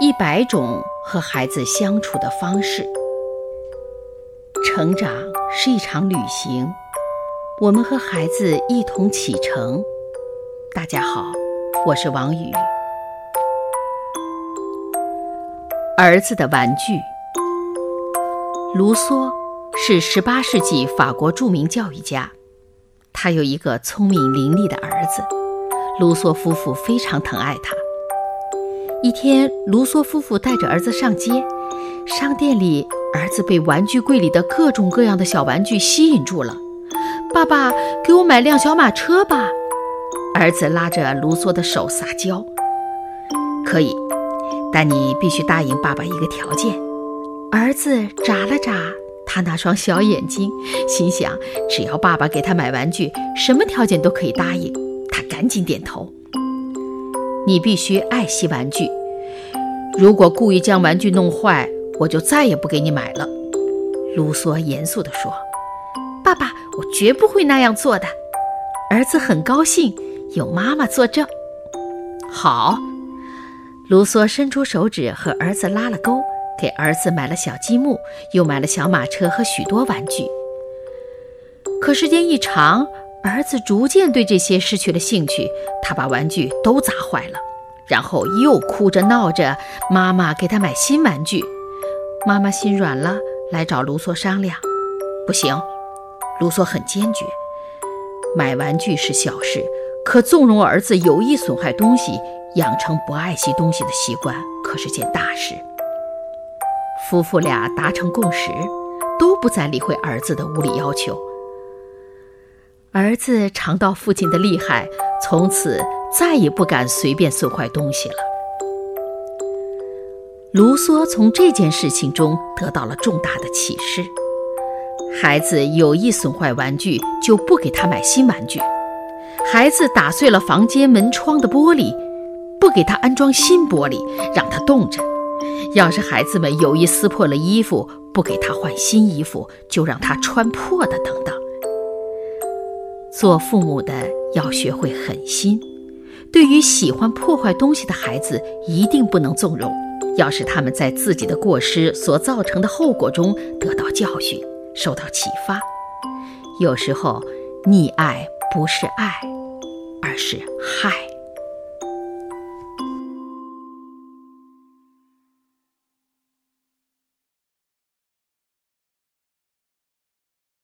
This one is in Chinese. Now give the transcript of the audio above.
一百种和孩子相处的方式。成长是一场旅行，我们和孩子一同启程。大家好，我是王宇。儿子的玩具。卢梭是18世纪法国著名教育家，他有一个聪明伶俐的儿子。卢梭夫妇非常疼爱他。一天，卢梭夫妇带着儿子上街，商店里，儿子被玩具柜里的各种各样的小玩具吸引住了。爸爸，给我买辆小马车吧！儿子拉着卢梭的手撒娇。可以，但你必须答应爸爸一个条件。儿子眨了眨他那双小眼睛，心想：只要爸爸给他买玩具，什么条件都可以答应。他赶紧点头。你必须爱惜玩具。如果故意将玩具弄坏，我就再也不给你买了。”卢梭严肃地说。“爸爸，我绝不会那样做的。”儿子很高兴，有妈妈作证。好，卢梭伸出手指和儿子拉了钩，给儿子买了小积木，又买了小马车和许多玩具。可时间一长，儿子逐渐对这些失去了兴趣，他把玩具都砸坏了，然后又哭着闹着，妈妈给他买新玩具。妈妈心软了，来找卢梭商量。不行，卢梭很坚决。买玩具是小事，可纵容儿子有意损坏东西，养成不爱惜东西的习惯，可是件大事。夫妇俩达成共识，都不再理会儿子的无理要求。儿子尝到父亲的厉害，从此再也不敢随便损坏东西了。卢梭从这件事情中得到了重大的启示：孩子有意损坏玩具，就不给他买新玩具；孩子打碎了房间门窗的玻璃，不给他安装新玻璃，让他冻着；要是孩子们有意撕破了衣服，不给他换新衣服，就让他穿破的，等等。做父母的要学会狠心，对于喜欢破坏东西的孩子，一定不能纵容，要使他们在自己的过失所造成的后果中得到教训，受到启发。有时候，溺爱不是爱，而是害。